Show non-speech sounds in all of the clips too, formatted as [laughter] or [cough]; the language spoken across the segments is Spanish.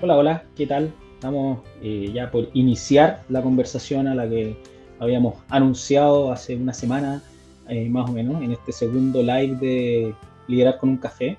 Hola, hola, ¿qué tal? Estamos eh, ya por iniciar la conversación a la que habíamos anunciado hace una semana, eh, más o menos, en este segundo live de Liderar con un Café,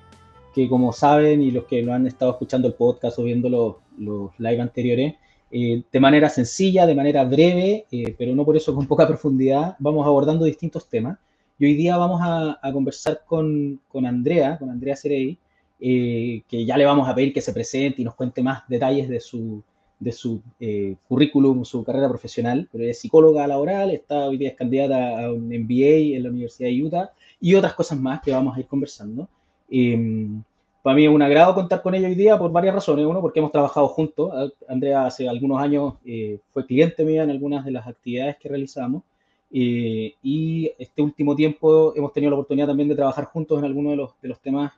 que como saben y los que lo han estado escuchando el podcast o viendo los, los live anteriores, eh, de manera sencilla, de manera breve, pero no por eso con poca profundidad, vamos abordando distintos temas. Y hoy día vamos a, a conversar con, con Andrea, con Andrea Cerey, eh, que ya le vamos a pedir que se presente y nos cuente más detalles de su, de su eh, currículum, su carrera profesional, pero es psicóloga laboral, está hoy día es candidata a un MBA en la Universidad de Utah y otras cosas más que vamos a ir conversando. Em, para mí es un agrado contar con ella hoy día por varias razones. Uno, porque hemos trabajado juntos. Andrea hace algunos años eh, fue cliente mía en algunas de las actividades que realizamos. y este último tiempo hemos tenido la oportunidad también de trabajar juntos en algunos de los, de los temas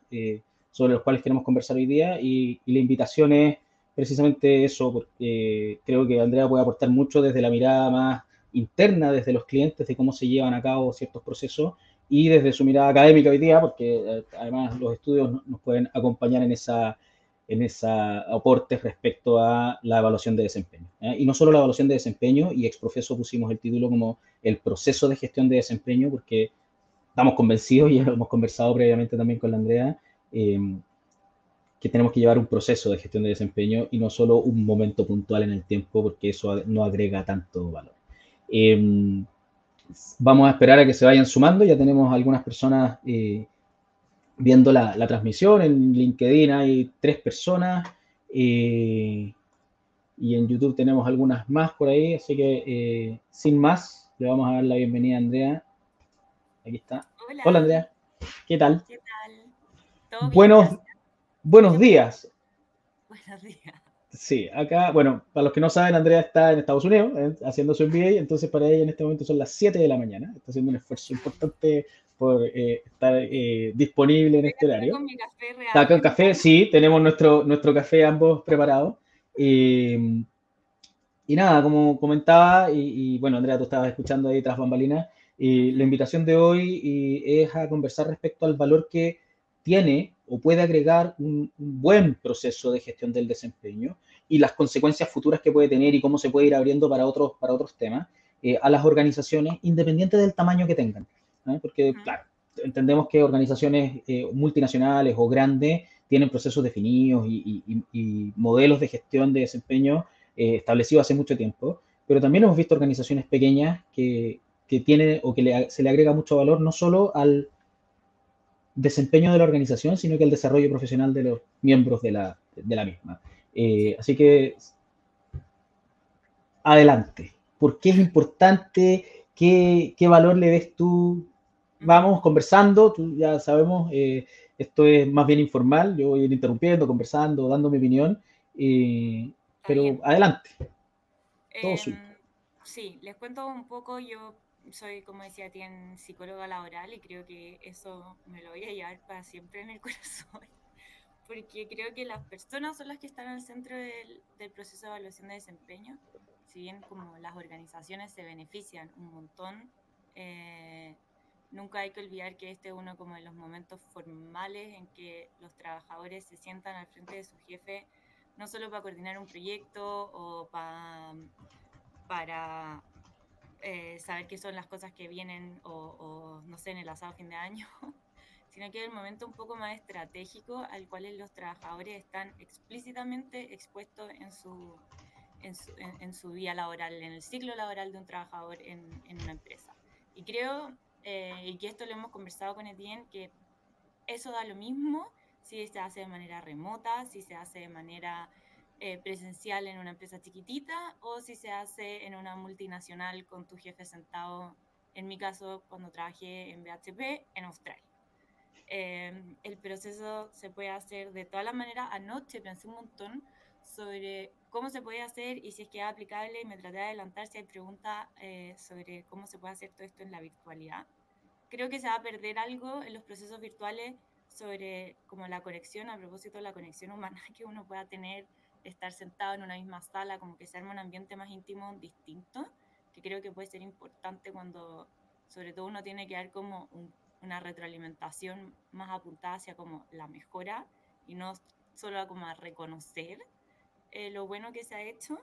sobre los cuales queremos conversar hoy día y, la invitación es precisamente eso, porque creo que Andrea puede aportar mucho desde la mirada más interna, desde los clientes, de cómo se llevan a cabo ciertos procesos y desde su mirada académica hoy día, porque eh, además los estudios nos pueden acompañar en esa en esa aportes respecto a la evaluación de desempeño. ¿eh? Y no solo la evaluación de desempeño, y ex profeso pusimos el título como el proceso de gestión de desempeño, porque estamos convencidos, y hemos conversado previamente también con la Andrea, Em, que tenemos que llevar un proceso de gestión de desempeño y no solo un momento puntual en el tiempo, porque eso no agrega tanto valor. Em, vamos a esperar a que se vayan sumando, ya tenemos algunas personas eh, viendo la, transmisión, en LinkedIn hay tres personas eh, y en YouTube tenemos algunas más por ahí, así que eh, sin más, le vamos a dar la bienvenida a Andrea. Aquí está. Hola, Hola Andrea, ¿qué tal? ¿Qué tal? Buenos, buenos días. [laughs] Buenos días. Sí, acá, bueno, para los que no saben, Andrea está en Estados Unidos eh, haciendo su MBA, entonces para ella en este momento son las 7 de la mañana. Está haciendo un esfuerzo importante por eh, estar eh, disponible en este horario. Con mi café real. Está con café, sí, tenemos nuestro, nuestro café ambos preparados. y nada, como comentaba, y, bueno, Andrea, tú estabas escuchando ahí tras bambalinas, y la invitación de hoy es a conversar respecto al valor que tiene o puede agregar un, buen proceso de gestión del desempeño y las consecuencias futuras que puede tener y cómo se puede ir abriendo para otros, para otros temas eh, a las organizaciones, independiente del tamaño que tengan. Porque, claro, entendemos que organizaciones eh, multinacionales o grandes tienen procesos definidos y, modelos de gestión de desempeño eh, establecidos hace mucho tiempo, pero también hemos visto organizaciones pequeñas que, que tienen o que se le agrega mucho valor no solo al desempeño de la organización, sino que el desarrollo profesional de los miembros de la, de la misma. Eh, así que, adelante. ¿Por qué es importante? ¿Qué, qué valor le ves tú? Vamos conversando, tú ya sabemos, eh, esto es más bien informal, yo voy a ir interrumpiendo, conversando, dando mi opinión, eh, pero adelante. Todo suyo. Em, sí, les cuento un poco, yo soy, como decía, en psicóloga laboral y creo que eso me lo voy a llevar para siempre en el [laughs] corazón, porque creo que las personas son las que están al centro del, proceso de evaluación de desempeño, si bien como las organizaciones se benefician un montón, eh, nunca hay que olvidar que este es uno como de los momentos formales en que los trabajadores se sientan al frente de su jefe, no solo para coordinar un proyecto o para eh, saber qué son las cosas que vienen o, no sé, en el asado fin de año, [laughs] sino que es el momento un poco más estratégico al cual los trabajadores están explícitamente expuestos en su, en su, vía laboral, en el ciclo laboral de un trabajador en, en una empresa. Y creo, eh, y que esto lo hemos conversado con Etienne, que eso da lo mismo si se hace de manera remota, si se hace de manera eh, presencial en una empresa chiquitita o si se hace en una multinacional con tu jefe sentado, en mi caso cuando trabajé en BHP en Australia. Em, el proceso se puede hacer de todas las maneras. Anoche pensé un montón sobre cómo se puede hacer y si es que es aplicable y me traté de adelantar si hay preguntas eh, sobre cómo se puede hacer todo esto en la virtualidad. Creo que se va a perder algo en los procesos virtuales sobre como la conexión, a propósito de la conexión humana [laughs] que uno pueda tener estar sentado en una misma sala, como que se arma un ambiente más íntimo distinto, que creo que puede ser importante cuando sobre todo uno tiene que dar como una retroalimentación más apuntada hacia como la mejora y no solo como a reconocer. eh, lo bueno que se ha hecho,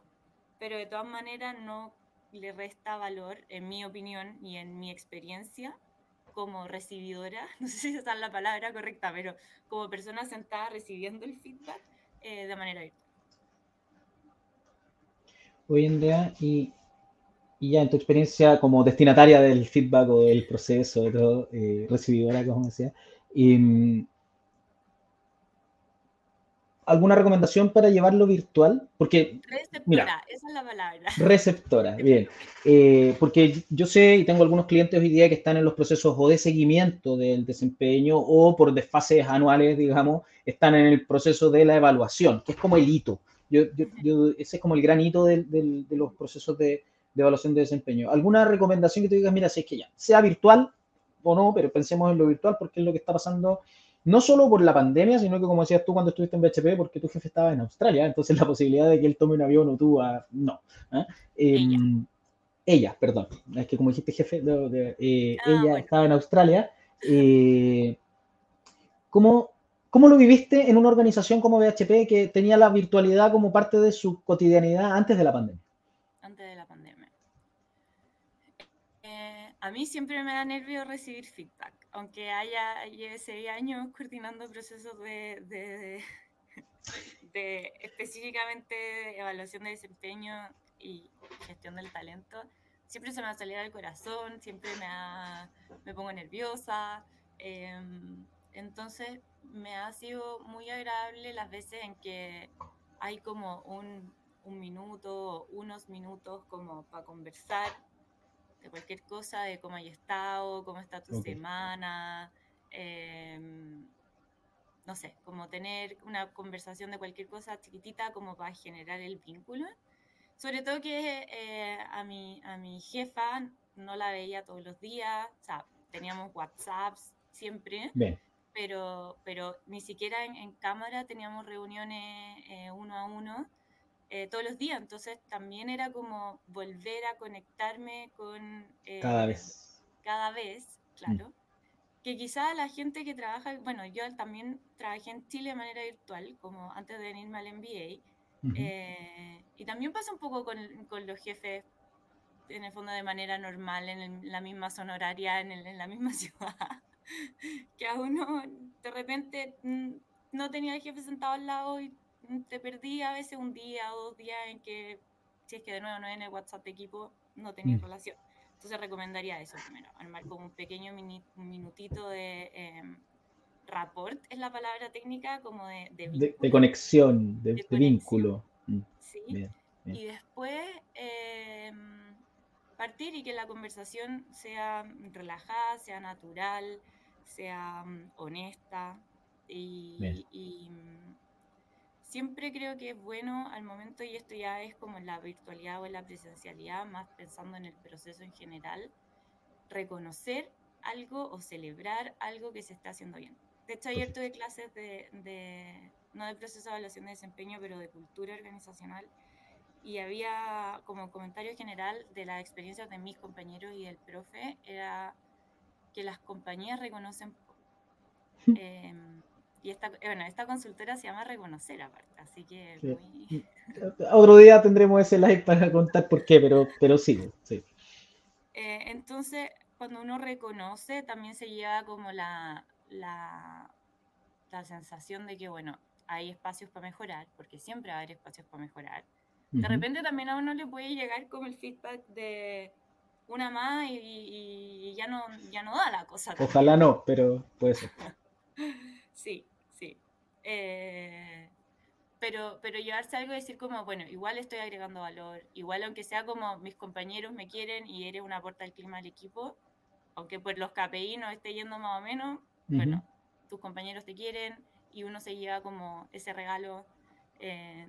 pero de todas maneras no le resta valor, en mi opinión y en mi experiencia, como recibidora, [laughs] no sé si esa es la palabra correcta, pero como persona sentada recibiendo el feedback eh, de manera virtual. Hoy en día, y, y, ya en tu experiencia como destinataria del feedback o del proceso, de todo, eh, recibidora, como decía, y, mm, ¿Alguna recomendación para llevarlo virtual? Porque, receptora, esa es la palabra. Receptora, bien. Eh, porque yo sé y tengo algunos clientes hoy día que están en los procesos o de seguimiento del desempeño o por desfases anuales, digamos, están en el proceso de la evaluación, que es como el hito. Yo, yo, ese es como el gran hito de, de los procesos de, de, evaluación de desempeño. ¿Alguna recomendación que tú digas, mira, si es que ya, sea virtual o no, pero pensemos en lo virtual porque es lo que está pasando no solo por la pandemia, sino que como decías tú cuando estuviste en BHP, porque tu jefe estaba en Australia, entonces la posibilidad de que él tome un avión o tú, ah, no. ¿ah? Em, ella. perdón, es que como dijiste jefe, eh, ah, ella estaba en Australia. Eh, ¿cómo, ¿Cómo lo viviste en una organización como BHP que tenía la virtualidad como parte de su cotidianidad antes de la pandemia? Antes de la pandemia. Eh, a mí siempre me da nervio recibir feedback aunque haya lleve seis años coordinando procesos de, de, [laughs] de, específicamente evaluación de desempeño y gestión del talento, siempre se me va a salir al corazón, siempre me, me pongo nerviosa. Em, entonces me ha sido muy agradable las veces en que hay como un, un minuto, unos minutos como para conversar de cualquier cosa, de cómo hay estado, cómo está tu semana, em, no sé, como tener una conversación de cualquier cosa chiquitita como para generar el vínculo. Sobre todo que eh, a, mi, a mi jefa no la veía todos los días, o sea, teníamos WhatsApps siempre, Pero, pero ni siquiera en, cámara teníamos reuniones eh, uno a uno eh, todos los días. Entonces también era como volver a conectarme con... Eh, cada vez. Cada vez, claro. Mm. Que quizá la gente que trabaja, bueno, yo también trabajé en Chile de manera virtual, como antes de venirme al MBA. Eh, y también pasa un poco con, con, los jefes, en el fondo de manera normal, en, la misma zona horaria, en, en la misma [laughs] ciudad. [laughs] que a uno de repente mm, no tenía el jefe sentado al lado y te perdí a veces un día o dos días en que, si es que de nuevo no en el WhatsApp de equipo, no tenías mm. relación. Entonces recomendaría eso primero, armar como un pequeño minutito de eh, rapport, es la palabra técnica, como de, de, conexión, de, vínculo. Mm, sí. Y después em, partir y que la conversación sea relajada, sea natural, sea mm, honesta y, y siempre creo que es bueno al momento, y esto ya es como en la virtualidad o en la presencialidad, más pensando en el proceso en general, reconocer algo o celebrar algo que se está haciendo bien. De hecho, ayer tuve clases de, no de proceso de evaluación de desempeño, pero de cultura organizacional, y había como comentario general de las experiencias de mis compañeros y del profe, era que las compañías reconocen... Eh, y esta, bueno, esta consultora se llama Reconocer aparte, así que muy... [laughs] Otro día tendremos ese live para contar por qué, pero, pero sí. sí. Eh, entonces, cuando uno reconoce, también se lleva como la, la, la, sensación de que, bueno, hay espacios para mejorar, porque siempre va a haber espacios para mejorar. De repente también a uno le puede llegar como el feedback de una más y, ya, no, ya no da la cosa. Ojalá no, pero puede ser. [laughs] Sí, sí. Eh, pero, pero llevarse algo y decir como, bueno, igual estoy agregando valor, igual aunque sea como mis compañeros me quieren y eres una aporta al clima del equipo, aunque por los KPI no esté yendo más o menos, bueno, tus compañeros te quieren y uno se lleva como ese regalo eh,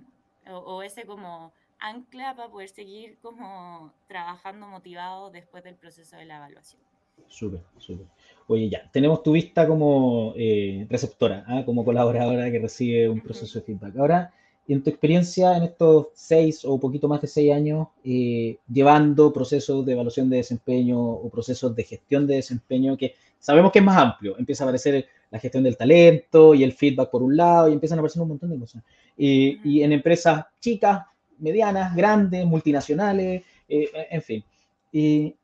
o, ese como ancla para poder seguir como trabajando motivado después del proceso de la evaluación. Súper, súper. Oye, ya, tenemos tu vista como eh, receptora, ¿ah? como colaboradora que recibe un proceso de feedback. Ahora, en tu experiencia en estos seis o poquito más de seis años, eh, llevando procesos de evaluación de desempeño o procesos de gestión de desempeño, que sabemos que es más amplio, empieza a aparecer la gestión del talento y el feedback por un lado, y empiezan a aparecer un montón de cosas. Y, en empresas chicas, medianas, grandes, multinacionales, eh, en fin. Y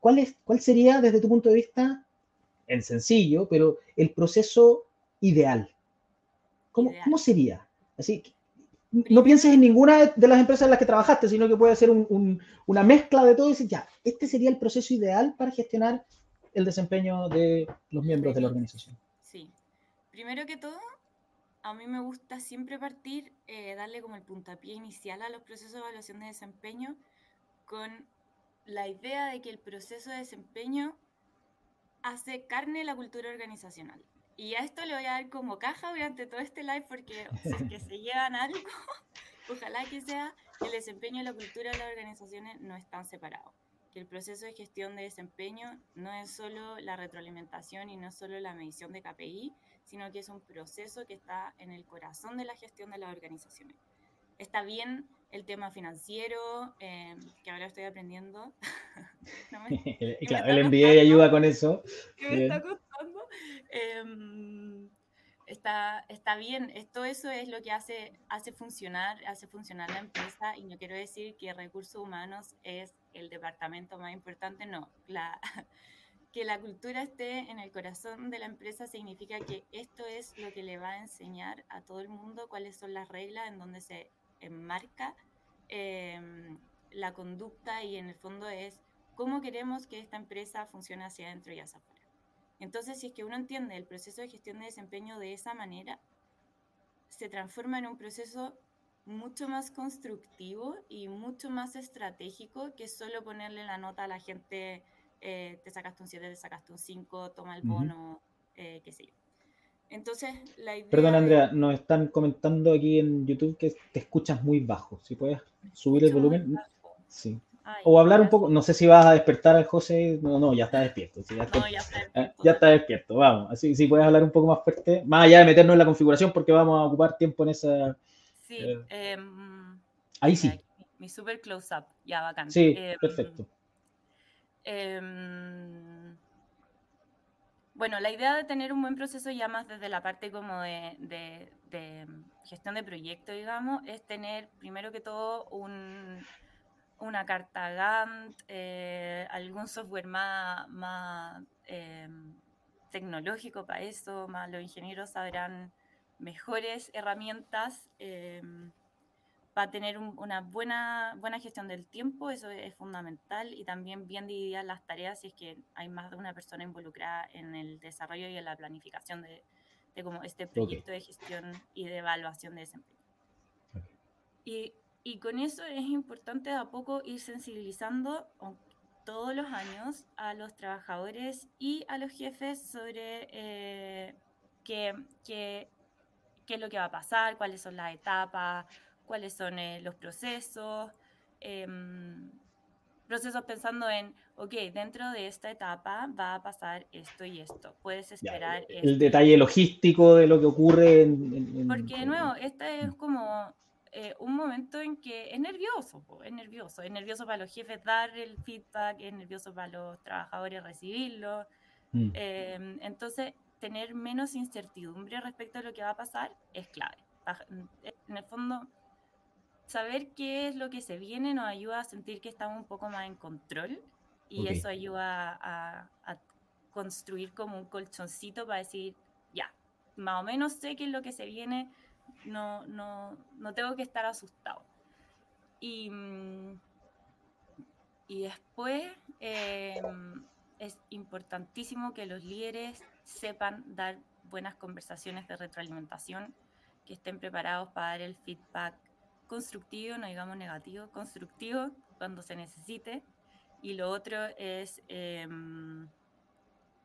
¿cuál, es, ¿Cuál sería, desde tu punto de vista, en sencillo, pero el proceso ideal? ¿Cómo, ¿cómo sería? Así, no pienses en ninguna de las empresas en las que trabajaste, sino que puede ser una mezcla de todo y decir, ya, este sería el proceso ideal para gestionar el desempeño de los miembros de la organización. Sí. Primero que todo, a mí me gusta siempre partir, eh, darle como el puntapié inicial a los procesos de evaluación de desempeño con la idea de que el proceso de desempeño hace carne la cultura organizacional. Y a esto le voy a dar como caja durante todo este live porque [laughs] si es que se llevan algo, [laughs] ojalá que sea que el desempeño y la cultura de las organizaciones no están separados. Que el proceso de gestión de desempeño no es solo la retroalimentación y no es solo la medición de KPI, sino que es un proceso que está en el corazón de la gestión de las organizaciones. Está bien el tema financiero, eh, que ahora estoy aprendiendo. [laughs] [laughs] claro, el MBA ayuda con eso. [laughs] me está Em, está, está bien, todo eso es lo que hace, hace, funcionar, hace funcionar la empresa y no quiero decir que recursos humanos es el departamento más importante, no, la, [laughs] que la cultura esté en el corazón de la empresa significa que esto es lo que le va a enseñar a todo el mundo cuáles son las reglas en donde se enmarca em, la conducta y en el fondo es cómo queremos que esta empresa funcione hacia adentro y hacia afuera. Entonces, si es que uno entiende el proceso de gestión de desempeño de esa manera, se transforma en un proceso mucho más constructivo y mucho más estratégico que solo ponerle la nota a la gente, eh, te sacaste un 7, te sacaste un 5, toma el bono, eh, qué sé yo. Entonces, la idea... Perdón, Andrea, nos están comentando aquí en YouTube que te escuchas muy bajo. Si puedes subir el volumen. Sí o hablar un poco, no sé si vas a despertar al José, no, no, ya está despierto. ya, está, no, ya, está despierto. Ya está despierto, vamos. Así si puedes hablar un poco más fuerte, más allá de meternos en la configuración, porque vamos a ocupar tiempo en esa. Sí, eh, em, ahí sí. Mi, super close-up, ya bacán. Sí, em, perfecto. Em, bueno, la idea de tener un buen proceso ya más desde la parte como de, de, de gestión de proyecto, digamos, es tener primero que todo un una carta Gantt, eh, algún software más, más eh, tecnológico para eso, más los ingenieros sabrán mejores herramientas eh, para tener una buena, buena gestión del tiempo, eso es fundamental, y también bien divididas las tareas si es que hay más de una persona involucrada en el desarrollo y en la planificación de, como este proyecto de gestión y de evaluación de desempeño. Y y con eso es importante a poco ir sensibilizando todos los años a los trabajadores y a los jefes sobre eh, qué, qué, qué, es lo que va a pasar, cuáles son las etapas, cuáles son eh, los procesos. Em, procesos pensando en, ok, dentro de esta etapa va a pasar esto y esto. Puedes esperar. el, detalle logístico de lo que ocurre. En, Porque, de nuevo, esta es como eh, un momento en que es nervioso, es nervioso, es nervioso para los jefes dar el feedback, es nervioso para los trabajadores recibirlo. Mm. Em, entonces, tener menos incertidumbre respecto a lo que va a pasar es clave. En el fondo, saber qué es lo que se viene nos ayuda a sentir que estamos un poco más en control y eso ayuda a, a, construir como un colchoncito para decir, ya, más o menos sé qué es lo que se viene, no, no, no tengo que estar asustado. Y, mm, y después em, es importantísimo que los líderes sepan dar buenas conversaciones de retroalimentación, que estén preparados para dar el feedback constructivo, no digamos negativo, constructivo cuando se necesite. Y lo otro es em,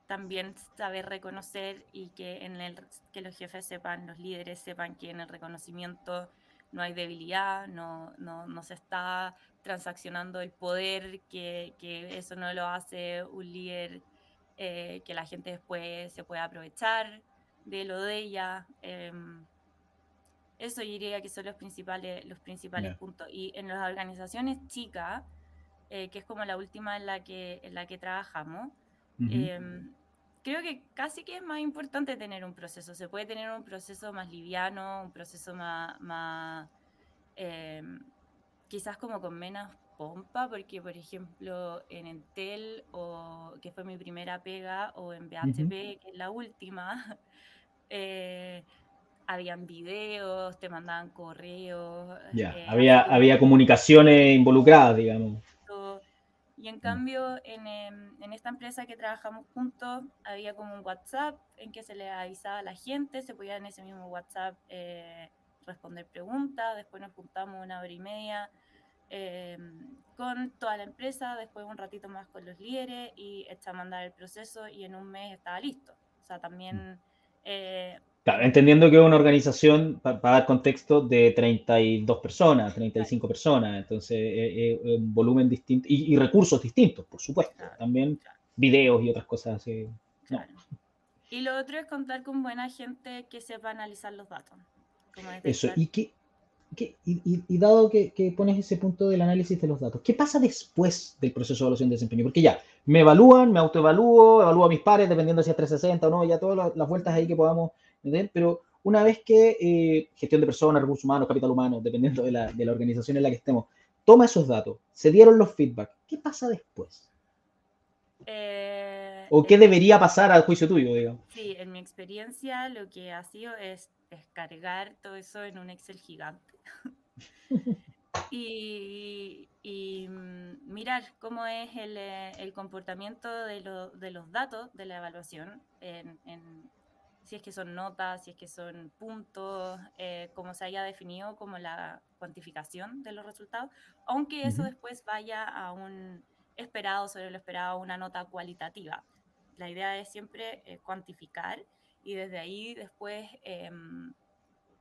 también saber reconocer y que, en el, que los jefes sepan, los líderes sepan que en el reconocimiento no hay debilidad, no, no, no se está transaccionando el poder, que, que, eso no lo hace un líder eh, que la gente después se pueda aprovechar de lo de ella. Em, eso yo diría que son los principales, los principales puntos. Y en las organizaciones chicas, eh, que es como la última en la que, en la que trabajamos, creo que casi que es más importante tener un proceso. Se puede tener un proceso más liviano, un proceso más, más em, quizás como con menos pompa, porque por ejemplo en Entel, o, que fue mi primera pega, o en BHP, que es la última, [laughs] eh, habían videos, te mandaban correos. Ya, eh, había, había comunicaciones involucradas, digamos. Y en cambio, en, em, en, esta empresa que trabajamos juntos, había como un WhatsApp en que se le avisaba a la gente, se podía en ese mismo WhatsApp eh, responder preguntas, después nos juntamos una hora y media em, con toda la empresa, después un ratito más con los líderes y echa a mandar el proceso y en un mes estaba listo. O sea, también... Mm. Eh, entendiendo que es una organización, para, dar contexto, de 32 personas, 35 personas, entonces es, un volumen distinto y, recursos distintos, por supuesto. También videos y otras cosas así. Y lo otro es contar con buena gente que sepa analizar los datos. Eso, y que y, dado que, pones ese punto del análisis de los datos, ¿qué pasa después del proceso de evaluación de desempeño? Porque ya, me evalúan, me autoevalúo, evalúo a mis pares, dependiendo si es 360 o no, ya todas las, vueltas ahí que podamos meter, pero una vez que eh, gestión de personas, recursos humanos, capital humano, [laughs] dependiendo de la, organización en la que estemos, toma esos datos, se dieron los feedback, ¿qué pasa después? Eh, ¿O qué debería pasar al juicio tuyo, digamos? Sí, en mi experiencia lo que ha sido es descargar todo eso en un Excel gigante [laughs] y, mm, mirar cómo es el, eh, comportamiento de, los datos de la evaluación, si es que son notas, si es que son puntos, eh, como se haya definido como la cuantificación de los resultados, aunque eso después vaya a un esperado sobre lo esperado, una nota cualitativa. La idea es siempre eh, cuantificar y desde ahí después em,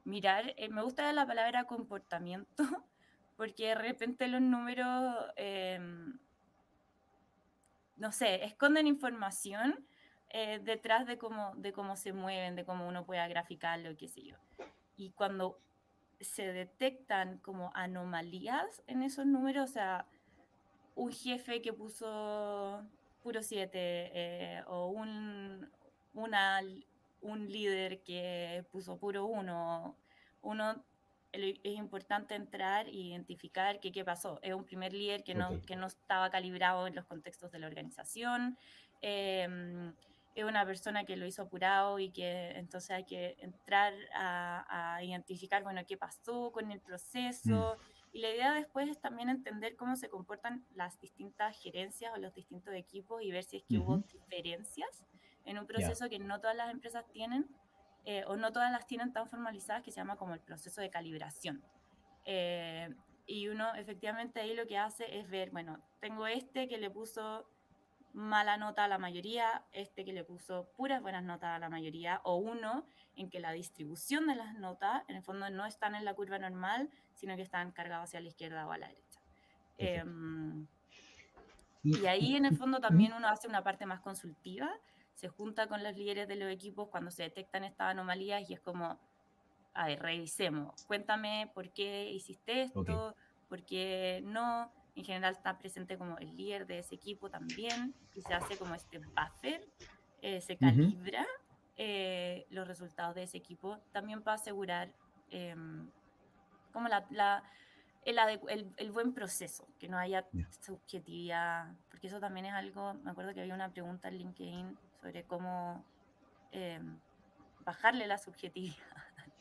mirar, eh, me gusta la palabra comportamiento, [laughs] porque de repente los números, em, no sé, esconden información eh, detrás de cómo, de cómo se mueven, de cómo uno pueda graficarlo, qué sé yo. Y cuando se detectan como anomalías en esos números, o sea, un jefe que puso puro 7 eh, o un, una, un líder que puso puro uno, uno es importante entrar e identificar qué pasó. Es un primer líder que no, que no estaba calibrado en los contextos de la organización. Em, es una persona que lo hizo apurado y que entonces hay que entrar a, identificar, bueno, qué pasó con el proceso. Mm. Y la idea después es también entender cómo se comportan las distintas gerencias o los distintos equipos y ver si es que hubo diferencias en un proceso que no todas las empresas tienen eh, o no todas las tienen tan formalizadas que se llama como el proceso de calibración. Eh, y uno efectivamente ahí lo que hace es ver, bueno, tengo este que le puso mala nota a la mayoría, este que le puso puras buenas notas a la mayoría, o uno en que la distribución de las notas en el fondo no están en la curva normal, sino que están cargados hacia la izquierda o a la derecha. Em, y ahí en el fondo también uno hace una parte más consultiva se junta con los líderes de los equipos cuando se detectan estas anomalías y es como, a ver, revisemos, cuéntame por qué hiciste esto, por qué no. En general está presente como el líder de ese equipo también y se hace como este buffer, eh, se calibra eh, los resultados de ese equipo también para asegurar em, como la, la el, el, buen proceso, que no haya subjetividad, porque eso también es algo, me acuerdo que había una pregunta en LinkedIn sobre cómo em, bajarle la subjetividad. [laughs]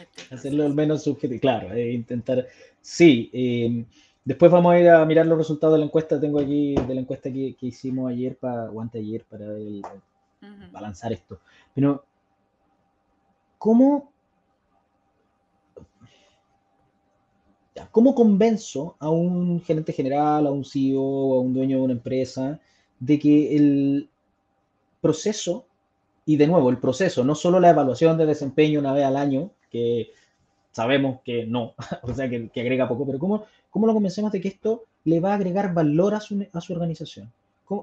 Este Hacerlo al menos subjetivo, claro, eh, intentar. Sí, em, después vamos a ir a mirar los resultados de la encuesta. Tengo aquí de la encuesta que, que hicimos ayer para, o ayer para el, lanzar esto. Pero, ¿cómo, ¿cómo convenzo a un gerente general, a un CEO, a un dueño de una empresa, de que el, proceso, y de nuevo, el proceso, no solo la evaluación de desempeño una vez al año, que sabemos que no, [laughs] o sea, que, agrega poco, pero ¿cómo, ¿cómo lo convencemos de que esto le va a agregar valor a su, a su organización?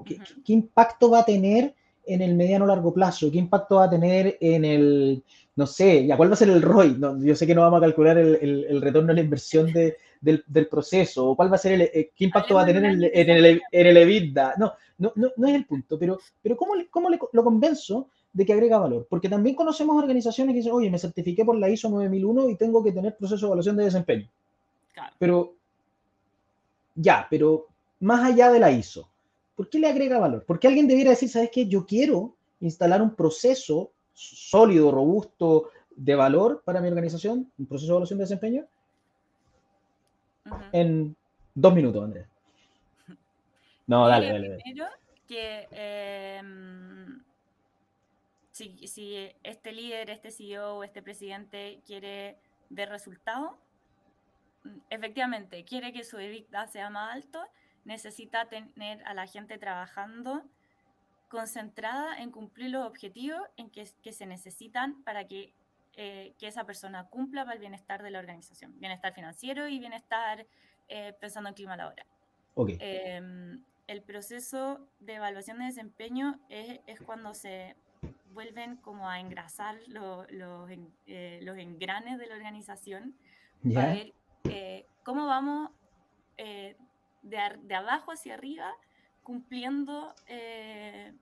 qué, impacto va a tener en el mediano largo plazo? ¿Qué impacto va a tener en el, no sé, ya cuál va a ser el ROI? No, yo sé que no vamos a calcular el, el, retorno a la inversión de, del, proceso, o cuál va a ser el, eh, qué impacto va a tener en, el, en el EBITDA. No, no, no, no es el punto, pero, pero ¿cómo, cómo le, lo convenzo de que agrega valor? Porque también conocemos organizaciones que dicen, oye, me certifiqué por la ISO 9001 y tengo que tener proceso de evaluación de desempeño. Pero, ya, pero más allá de la ISO, ¿por qué le agrega valor? Porque alguien debiera decir, ¿sabes qué? Yo quiero instalar un proceso sólido, robusto, de valor para mi organización, un proceso de evaluación de desempeño, en dos minutos, Andrés. No, dale, dale. Primero, que em, si, si, este líder, este CEO, este presidente quiere ver resultados, efectivamente, quiere que su EBITDA sea más alto, necesita tener a la gente trabajando concentrada en cumplir los objetivos en que, que se necesitan para que, eh, que, esa persona cumpla para el bienestar de la organización, bienestar financiero y bienestar eh, pensando en clima laboral. Okay. Em, el proceso de evaluación de desempeño es, es cuando se vuelven como a engrasar los, eh, los engranes de la organización para ver cómo vamos de, de, abajo hacia arriba cumpliendo eh,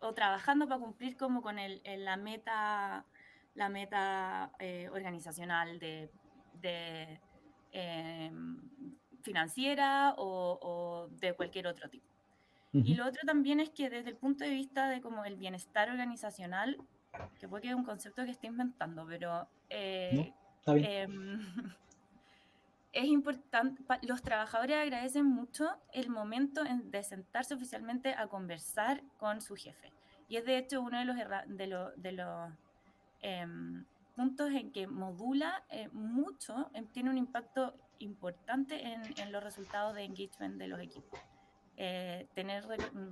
o trabajando para cumplir como con el, la meta, la meta eh, organizacional de, em, financiera o, de cualquier otro tipo. Y lo otro también es que desde el punto de vista de como el bienestar organizacional, que puede que es un concepto que estoy inventando, pero eh, em, [laughs] es importante, los trabajadores agradecen mucho el momento de sentarse oficialmente a conversar con su jefe. Y es de hecho uno de los, de de los em, puntos en que modula eh, mucho, em, tiene un impacto importante en, en, los resultados de engagement de los equipos. Eh, tener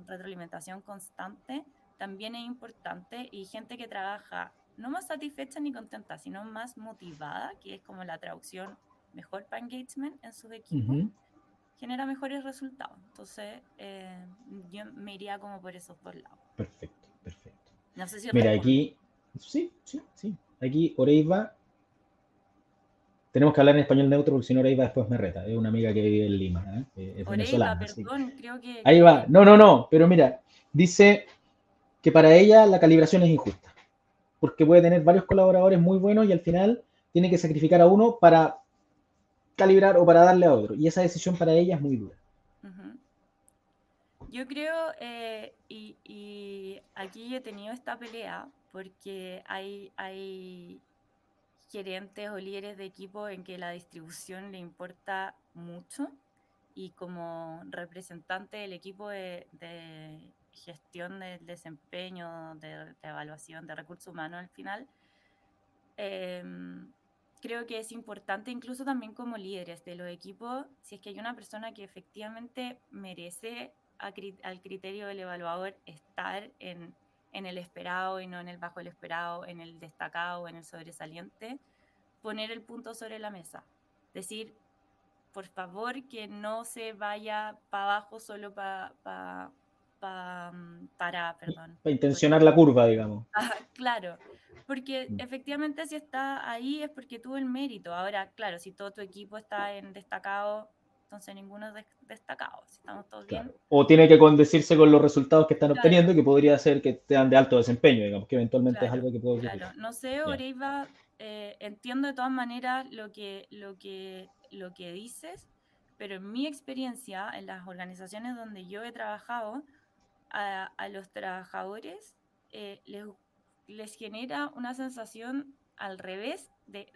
retroalimentación constante también es importante y gente que trabaja no más satisfecha ni contenta, sino más motivada, que es como la traducción mejor para engagement en sus equipos, genera mejores resultados. Entonces, eh, yo me iría como por esos dos lados. Perfecto, perfecto. No sé si Mira, aquí, sí, sí, sí. Aquí Oreiva, tenemos que hablar en español neutro porque si no Oreiva después me reta. Es una amiga que vive en Lima. ¿eh? Es Oreiva, perdón, creo que... Ahí va. No, no, no, pero mira, dice que para ella la calibración es injusta. Porque puede tener varios colaboradores muy buenos y al final tiene que sacrificar a uno para calibrar o para darle a otro. Y esa decisión para ella es muy dura. Yo creo, eh, y, aquí he tenido esta pelea porque hay, hay gerentes o líderes de equipo en que la distribución le importa mucho y como representante del equipo de, gestión del desempeño, de, evaluación de recursos humanos al final, em, creo que es importante incluso también como líderes de los equipos, si es que hay una persona que efectivamente merece al criterio del evaluador estar en, en, el esperado y no en el bajo el esperado, en el destacado en el sobresaliente, poner el punto sobre la mesa. Decir, por favor, que no se vaya para abajo solo para... Mm, para, perdón. Para intencionar la curva, digamos. claro, porque mm. efectivamente si está ahí es porque tuvo el mérito. Ahora, claro, si todo tu equipo está en destacado, entonces ninguno es destacado. Si estamos todos bien. O tiene que condecirse con los resultados que están obteniendo, que podría ser que sean de alto desempeño, digamos, que eventualmente es algo que puede Claro, no sé, Oreiva, eh, entiendo de todas maneras lo que, lo, que, lo que dices, pero en mi experiencia, en las organizaciones donde yo he trabajado, a, a los trabajadores eh, les les genera una sensación al revés, de,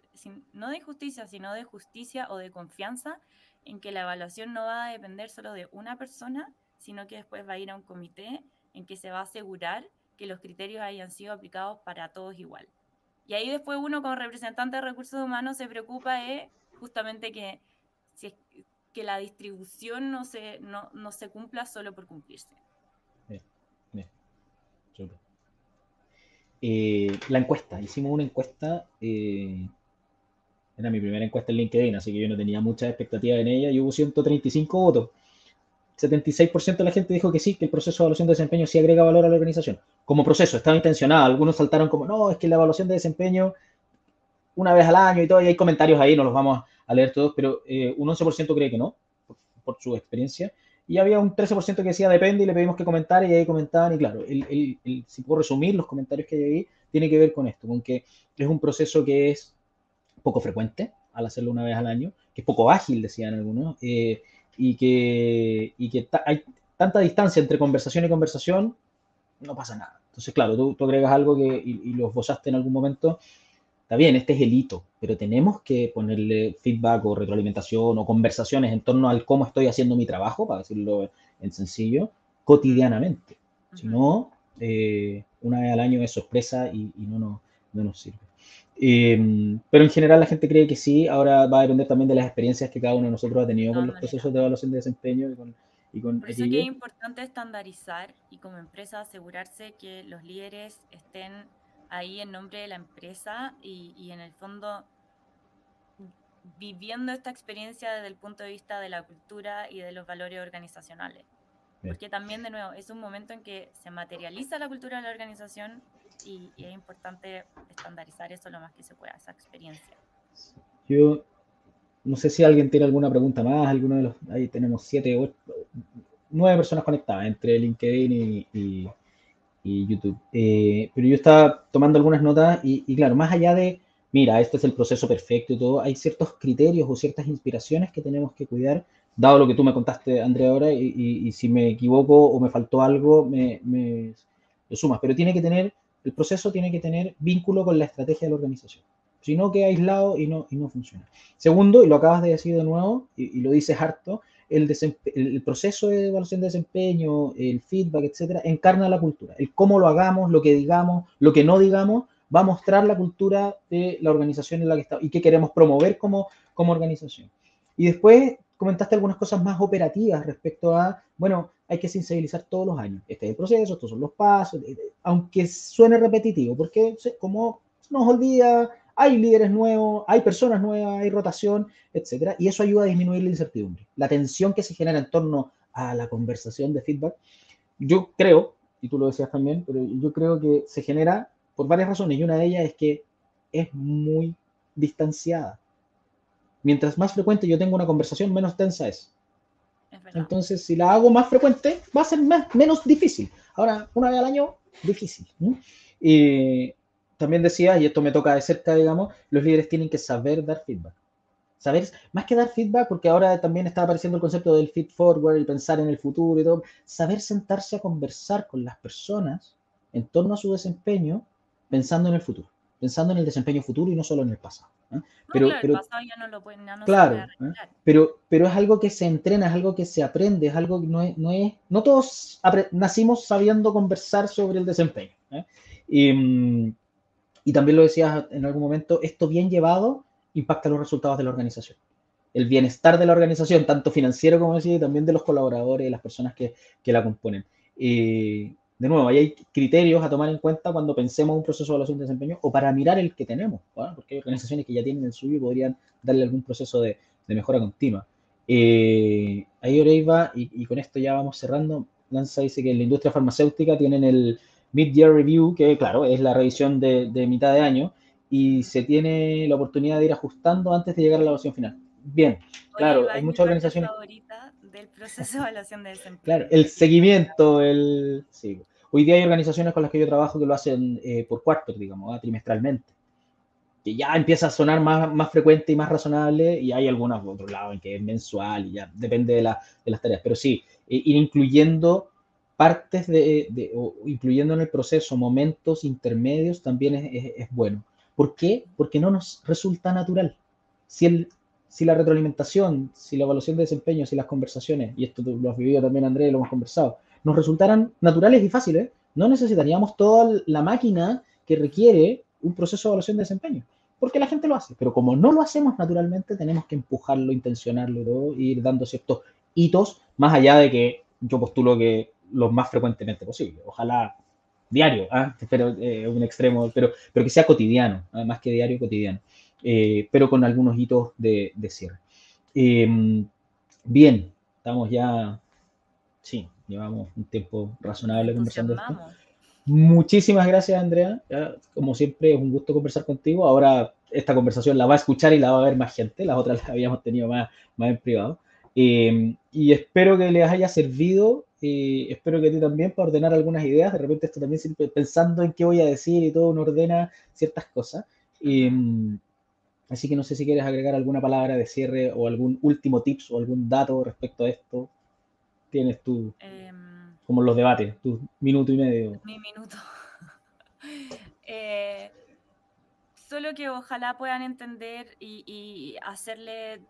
no de injusticia, sino de justicia o de confianza en que la evaluación no va a depender solo de una persona, sino que después va a ir a un comité en que se va a asegurar que los criterios hayan sido aplicados para todos igual. Y ahí después uno como representante de recursos humanos se preocupa de justamente que, que la distribución no se, no, no se cumpla solo por cumplirse. Bien, bien. Eh, la encuesta, hicimos una encuesta, eh, era mi primera encuesta en LinkedIn, así que yo no tenía mucha expectativa en ella y hubo 135 votos. 76% de la gente dijo que sí, que el proceso de evaluación de desempeño sí agrega valor a la organización. Como proceso, estaba intencionado. Algunos saltaron como, no, es que la evaluación de desempeño una vez al año y todo, y hay comentarios ahí, no los vamos a leer todos, pero eh, un 11% cree que no, por, su experiencia, y había un 13% que decía depende y le pedimos que comentara y ahí comentaban, y claro, si puedo resumir los comentarios que hay ahí, tiene que ver con esto, con que es un proceso que es poco frecuente al hacerlo una vez al año, que es poco ágil, decían algunos, eh, y que, y que hay tanta distancia entre conversación y conversación, no pasa nada. Entonces, claro, tú, tú agregas algo que, y, y, lo esbozaste en algún momento, está bien, este es el hito, pero tenemos que ponerle feedback o retroalimentación o conversaciones en torno al cómo estoy haciendo mi trabajo, para decirlo en sencillo, cotidianamente. Si no, eh, una vez al año es sorpresa y, no, no, no, nos sirve. Eh, pero en general la gente cree que sí, ahora va a depender también de las experiencias que cada uno de nosotros ha tenido con los procesos de evaluación de desempeño y con, y con Por eso que es importante estandarizar y como empresa asegurarse que los líderes estén ahí en nombre de la empresa y, y en el fondo viviendo esta experiencia desde el punto de vista de la cultura y de los valores organizacionales. Porque también, de nuevo, es un momento en que se materializa la cultura de la organización y, y, es importante estandarizar eso lo más que se pueda, esa experiencia. Yo no sé si alguien tiene alguna pregunta más, alguno de los, ahí tenemos siete, ocho, nueve personas conectadas entre LinkedIn y, y, y YouTube. Eh, pero yo estaba tomando algunas notas y, y, claro, más allá de, mira, este es el proceso perfecto y todo, hay ciertos criterios o ciertas inspiraciones que tenemos que cuidar, dado lo que tú me contaste, Andrea, ahora, y, si me equivoco o me faltó algo, me, me lo sumas. Pero tiene que tener, el proceso tiene que tener vínculo con la estrategia de la organización sino que aislado y no, y no funciona. Segundo, y lo acabas de decir de nuevo, y, lo dices harto, el, el, proceso de evaluación de desempeño, el feedback, etcétera, encarna la cultura. El cómo lo hagamos, lo que digamos, lo que no digamos, va a mostrar la cultura de la organización en la que estamos y que queremos promover como, como organización. Y después comentaste algunas cosas más operativas respecto a, bueno, hay que sensibilizar todos los años. Este es el proceso, estos son los pasos, aunque suene repetitivo, porque como nos olvida hay líderes nuevos, hay personas nuevas, hay rotación, etcétera, y eso ayuda a disminuir la incertidumbre. La tensión que se genera en torno a la conversación de feedback, yo creo, y tú lo decías también, pero yo creo que se genera por varias razones, y una de ellas es que es muy distanciada. Mientras más frecuente yo tengo una conversación, menos tensa es. es Entonces, si la hago más frecuente, va a ser más, menos difícil. Ahora, una vez al año, difícil. ¿no? Eh, también decía, y esto me toca de cerca, digamos, los líderes tienen que saber dar feedback. Saber, más que dar feedback, porque ahora también está apareciendo el concepto del feed forward y pensar en el futuro y todo, saber sentarse a conversar con las personas en torno a su desempeño, pensando en el futuro, pensando en el desempeño futuro y no solo en el pasado. ¿Eh? Pero, no, claro, pero, el pasado ya no lo pueden, ya no claro, ¿eh? pero, pero es algo que se entrena, es algo que se aprende, es algo que no es, no es, no todos nacimos sabiendo conversar sobre el desempeño. ¿eh? Y, y también lo decías en algún momento, esto bien llevado impacta los resultados de la organización. El bienestar de la organización, tanto financiero como decía, y también de los colaboradores y las personas que, que la componen. Eh, de nuevo, ahí hay criterios a tomar en cuenta cuando pensemos un proceso de evaluación de desempeño o para mirar el que tenemos, ¿no? porque hay organizaciones que ya tienen el suyo y podrían darle algún proceso de, de mejora continua. Eh, ahí Oreiva, y, y con esto ya vamos cerrando, Lanza dice que en la industria farmacéutica tienen el, Mid-Year Review, que claro, es la revisión de, de, mitad de año, y se tiene la oportunidad de ir ajustando antes de llegar a la evaluación final. Bien, claro, hay muchas organizaciones... del proceso de evaluación de [laughs] desempeño. Claro, el seguimiento, el... Sí. Hoy día hay organizaciones con las que yo trabajo que lo hacen eh, por cuartos, digamos, ¿eh? trimestralmente. Que ya empieza a sonar más, más frecuente y más razonable, y hay algunas por otro lado en que es mensual, y ya depende de, la, de las tareas. Pero sí, eh, ir incluyendo partes de, de, o incluyendo en el proceso momentos intermedios también es, es, es, bueno. ¿Por qué? Porque no nos resulta natural. Si, el, si la retroalimentación, si la evaluación de desempeño, si las conversaciones, y esto lo has vivido también Andrés, lo hemos conversado, nos resultaran naturales y fáciles, no necesitaríamos toda la máquina que requiere un proceso de evaluación de desempeño, porque la gente lo hace, pero como no lo hacemos naturalmente, tenemos que empujarlo, intencionarlo, ir dando ciertos hitos, más allá de que yo postulo que lo más frecuentemente posible. Ojalá diario, ¿eh? pero un extremo, pero, pero que sea cotidiano, ¿eh? más que diario, cotidiano, eh, pero con algunos hitos de, de cierre. Em, bien, estamos ya, sí, llevamos un tiempo razonable conversando esto. Muchísimas gracias, Andrea. como siempre, es un gusto conversar contigo. Ahora esta conversación la va a escuchar y la va a ver más gente. Las otras las habíamos tenido más, más en privado. Eh, y espero que les haya servido. y espero que a ti también para ordenar algunas ideas. De repente esto también siempre pensando en qué voy a decir y todo uno ordena ciertas cosas. así que no sé si quieres agregar alguna palabra de cierre o algún último tips o algún dato respecto a esto. Tienes tú. Em, como los debates, tu minuto y medio. Mi minuto. [laughs] Eh, solo que ojalá puedan entender y, hacerle,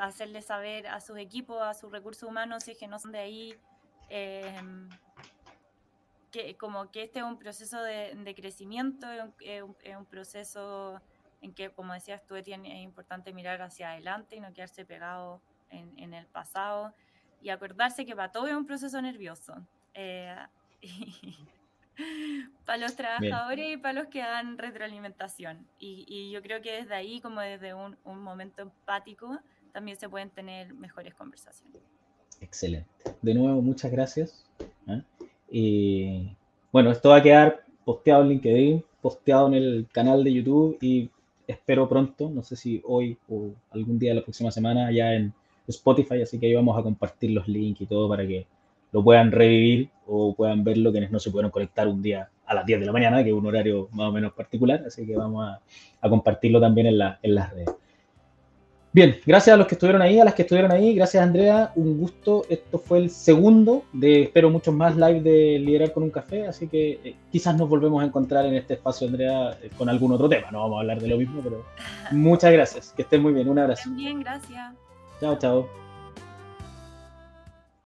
hacerle saber a sus equipos, a sus recursos humanos, si es que no son de ahí, em, que como que este es un proceso de, crecimiento, es un, proceso en que, como decías tú, es importante mirar hacia adelante y no quedarse pegado en, en el pasado y acordarse que para todo es un proceso nervioso. Eh, [laughs] para los trabajadores y para los que dan retroalimentación. Y, yo creo que desde ahí, como desde un, momento empático, también se pueden tener mejores conversaciones. Excelente. De nuevo, muchas gracias. ¿eh? Y bueno, esto va a quedar posteado en LinkedIn, posteado en el canal de YouTube y espero pronto, no sé si hoy o algún día de la próxima semana, ya en Spotify, así que ahí vamos a compartir los links y todo para que lo puedan revivir o puedan verlo quienes no se pudieron conectar un día a las 10 de la mañana, que es un horario más o menos particular, así que vamos a, compartirlo también en, en las redes. Bien, gracias a los que estuvieron ahí, a las que estuvieron ahí, gracias Andrea, un gusto. Esto fue el segundo de, espero, muchos más live de Liderar con un Café, así que eh, quizás nos volvemos a encontrar en este espacio, Andrea, eh, con algún otro tema. No vamos a hablar de lo mismo, pero muchas gracias. Que estén muy bien, un abrazo. También, gracias. Chao, chao.